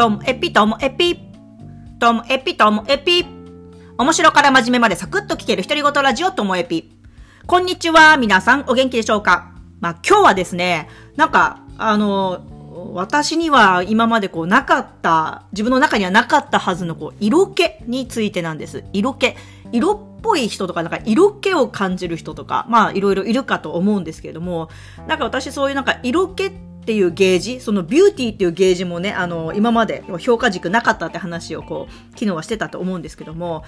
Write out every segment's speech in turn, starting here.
ともエピともエピ。ともエピともエピ。面白から真面目までサクッと聞ける独り言ラジオともエピ。こんにちは、皆さんお元気でしょうか？まあ今日はですね、なんか、あの、私には今までこうなかった、自分の中にはなかったはずのこう色気についてなんです。色気。色っぽい人とか、なんか色気を感じる人とか、まあいろいろいるかと思うんですけれども、なんか私そういうなんか色気ってっていうゲージ、そのビューティーっていうゲージもね、あの、今まで評価軸なかったって話をこう、昨日はしてたと思うんですけども、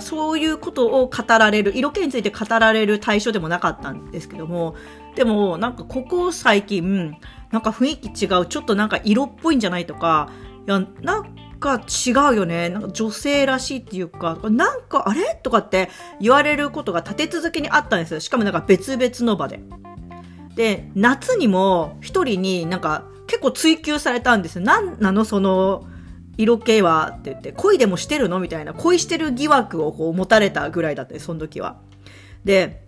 そういうことを語られる、色気について語られる対象でもなかったんですけども、でもなんかここ最近、なんか雰囲気違う、ちょっとなんか色っぽいんじゃないとか、いや、なんか違うよね。なんか女性らしいっていうか、なんかあれ？とかって言われることが立て続けにあったんですよ。しかもなんか別々の場で。で、夏にも一人になんか結構追求されたんですよ。なんなのその色気はって言って、恋でもしてるのみたいな、恋してる疑惑をこう持たれたぐらいだったその時は。で、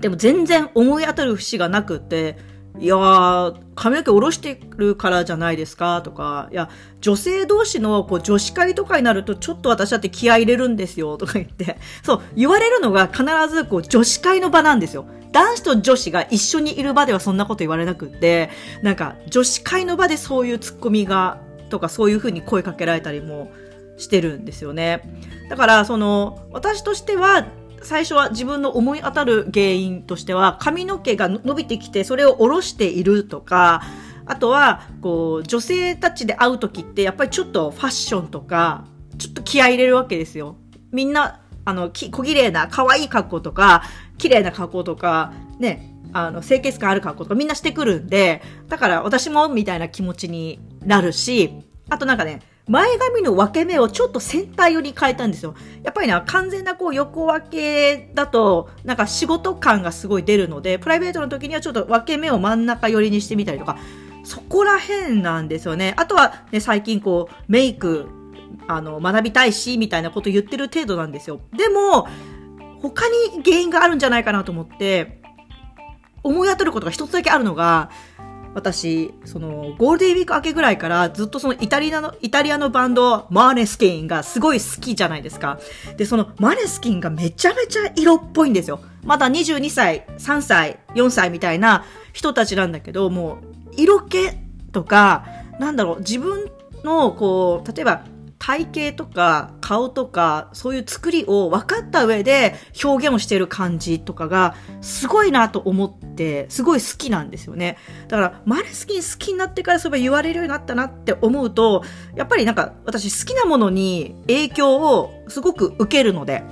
でも全然思い当たる節がなくて、いやー、髪の毛下ろしてるからじゃないですかとか、いや、女性同士のこう女子会とかになるとちょっと私だって気合い入れるんですよとか言って、そう、言われるのが必ずこう女子会の場なんですよ。男子と女子が一緒にいる場ではそんなこと言われなくって、なんか女子会の場でそういうツッコミが、とかそういう風に声かけられたりもしてるんですよね。だから、その、私としては、最初は自分の思い当たる原因としては、髪の毛が伸びてきて、それを下ろしているとか、あとは、こう、女性たちで会う時って、やっぱりちょっとファッションとか、ちょっと気合い入れるわけですよ。みんな、あの、小綺麗な、可愛い格好とか、綺麗な格好とか、ね、あの、清潔感ある格好とかみんなしてくるんで、だから私もみたいな気持ちになるし、あとなんかね、前髪の分け目をちょっとセンター寄りに変えたんですよ。やっぱりな、完全なこう横分けだと、なんか仕事感がすごい出るので、プライベートの時にはちょっと分け目を真ん中寄りにしてみたりとか、そこら辺なんですよね。あとはね、最近こう、メイク、あの、学びたいし、みたいなこと言ってる程度なんですよ。でも、他に原因があるんじゃないかなと思って、思い当たることが一つだけあるのが、私、その、ゴールデンウィーク明けぐらいからずっとそのイタリアの、イタリアのバンド、マーネスキンがすごい好きじゃないですか。で、そのマーネスキンがめちゃめちゃ色っぽいんですよ。まだ22歳、3歳、4歳みたいな人たちなんだけど、もう、色気とか、なんだろう、自分の、こう、例えば、体型とか顔とかそういう作りを分かった上で表現をしている感じとかがすごいなと思ってすごい好きなんですよね。だからマネスキン好きになってからそういえば言われるようになったなって思うとやっぱりなんか私好きなものに影響をすごく受けるので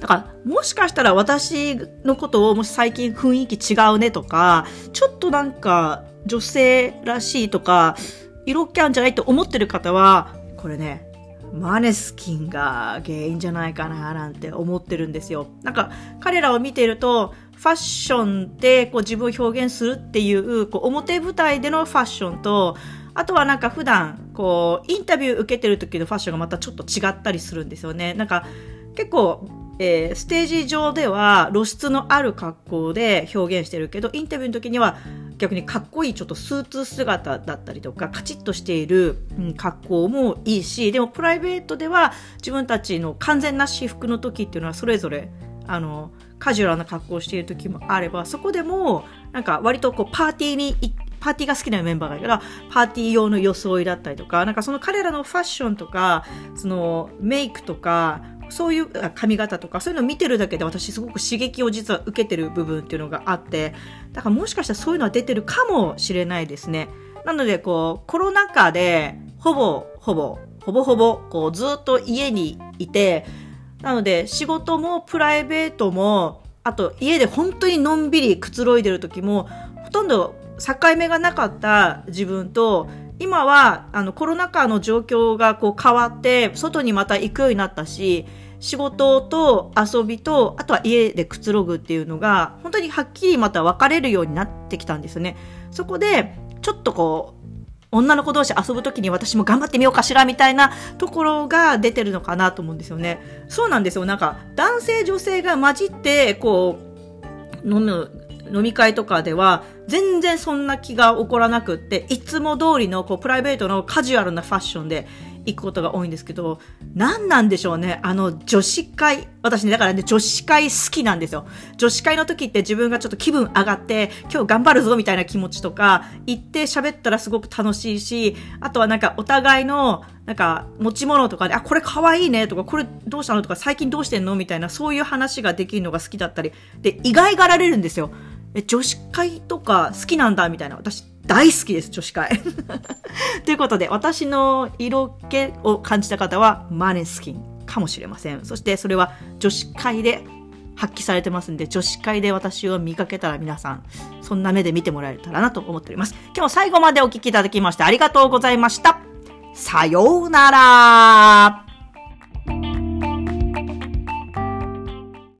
だから、もしかしたら私のことをもし最近雰囲気違うねとか、ちょっとなんか女性らしいとか、色気あんじゃないと思ってる方は、これね、マネスキンが原因じゃないかななんて思ってるんですよ。なんか彼らを見ているとファッションでこう自分を表現するっていうこう表舞台でのファッションとあとはなんか普段こうインタビュー受けてる時のファッションがまたちょっと違ったりするんですよね。なんか結構えー、ステージ上では露出のある格好で表現してるけどインタビューの時には逆にかっこいいちょっとスーツ姿だったりとかカチッとしている、うん、格好もいいしでもプライベートでは自分たちの完全な私服の時っていうのはそれぞれあのカジュアルな格好をしている時もあればそこでもなんか割とこうパーティーにパーティーが好きなメンバーがいるからパーティー用の装いだったりとかなんかその彼らのファッションとかそのメイクとかそういう髪型とかそういうのを見てるだけで私すごく刺激を実は受けてる部分っていうのがあってだからもしかしたらそういうのは出てるかもしれないですね。なのでこうコロナ禍でほぼほぼほぼほぼこうずっと家にいてなので仕事もプライベートもあと家で本当にのんびりくつろいでる時もほとんど境目がなかった自分と今はあのコロナ禍の状況がこう変わって外にまた行くようになったし仕事と遊びとあとは家でくつろぐっていうのが本当にはっきりまた分かれるようになってきたんですよね。そこでちょっとこう女の子同士遊ぶ時に私も頑張ってみようかしらみたいなところが出てるのかなと思うんですよね。そうなんですよ。なんか男性女性が混じってこう飲む飲み会とかでは、全然そんな気が起こらなくって、いつも通りのこうプライベートのカジュアルなファッションで行くことが多いんですけど、何なんでしょうね。あの、女子会。私ね、だからね、女子会好きなんですよ。女子会の時って自分がちょっと気分上がって、今日頑張るぞみたいな気持ちとか、行って喋ったらすごく楽しいし、あとはなんかお互いの、なんか持ち物とかで、あ、これ可愛いねとか、これどうしたのとか、最近どうしてんのみたいな、そういう話ができるのが好きだったり、で、意外がられるんですよ。え、女子会とか好きなんだみたいな。私大好きです、女子会。ということで、私の色気を感じた方は、マネスキンかもしれません。そしてそれは女子会で発揮されてますんで、女子会で私を見かけたら皆さん、そんな目で見てもらえたらなと思っております。今日も最後までお聴きいただきましてありがとうございました。さようなら